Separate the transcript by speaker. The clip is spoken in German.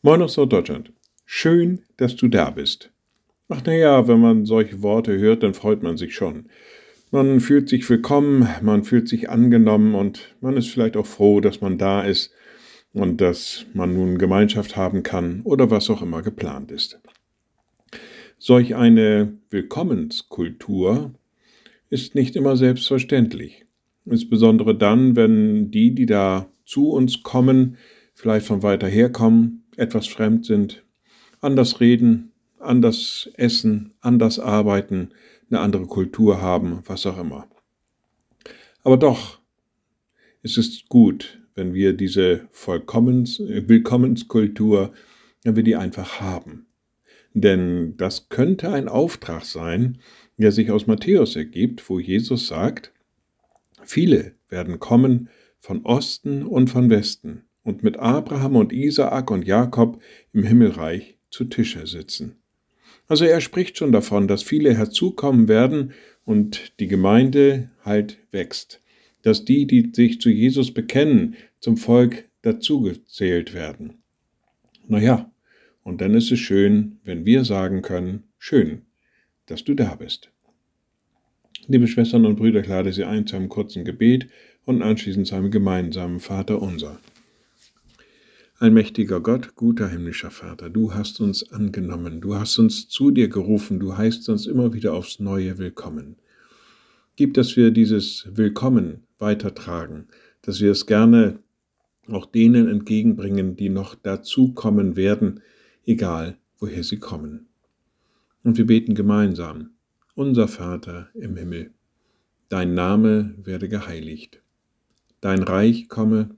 Speaker 1: Moin aus Deutschland. Schön, dass du da bist. Ach naja, wenn man solche Worte hört, dann freut man sich schon. Man fühlt sich willkommen, man fühlt sich angenommen und man ist vielleicht auch froh, dass man da ist und dass man nun Gemeinschaft haben kann oder was auch immer geplant ist. Solch eine Willkommenskultur ist nicht immer selbstverständlich. Insbesondere dann, wenn die, die da zu uns kommen, vielleicht von weiter her kommen, etwas fremd sind, anders reden, anders essen, anders arbeiten, eine andere Kultur haben, was auch immer. Aber doch, es ist gut, wenn wir diese Vollkommens Willkommenskultur, wenn wir die einfach haben. Denn das könnte ein Auftrag sein, der sich aus Matthäus ergibt, wo Jesus sagt, viele werden kommen von Osten und von Westen und mit Abraham und Isaak und Jakob im Himmelreich zu Tische sitzen. Also er spricht schon davon, dass viele herzukommen werden und die Gemeinde halt wächst, dass die, die sich zu Jesus bekennen, zum Volk dazugezählt werden. Naja, und dann ist es schön, wenn wir sagen können, schön, dass du da bist. Liebe Schwestern und Brüder, ich lade Sie ein zu einem kurzen Gebet und anschließend zu einem gemeinsamen Vater unser. Allmächtiger Gott, guter himmlischer Vater, du hast uns angenommen, du hast uns zu dir gerufen, du heißt uns immer wieder aufs Neue willkommen. Gib, dass wir dieses Willkommen weitertragen, dass wir es gerne auch denen entgegenbringen, die noch dazukommen werden, egal woher sie kommen. Und wir beten gemeinsam, unser Vater im Himmel, dein Name werde geheiligt, dein Reich komme,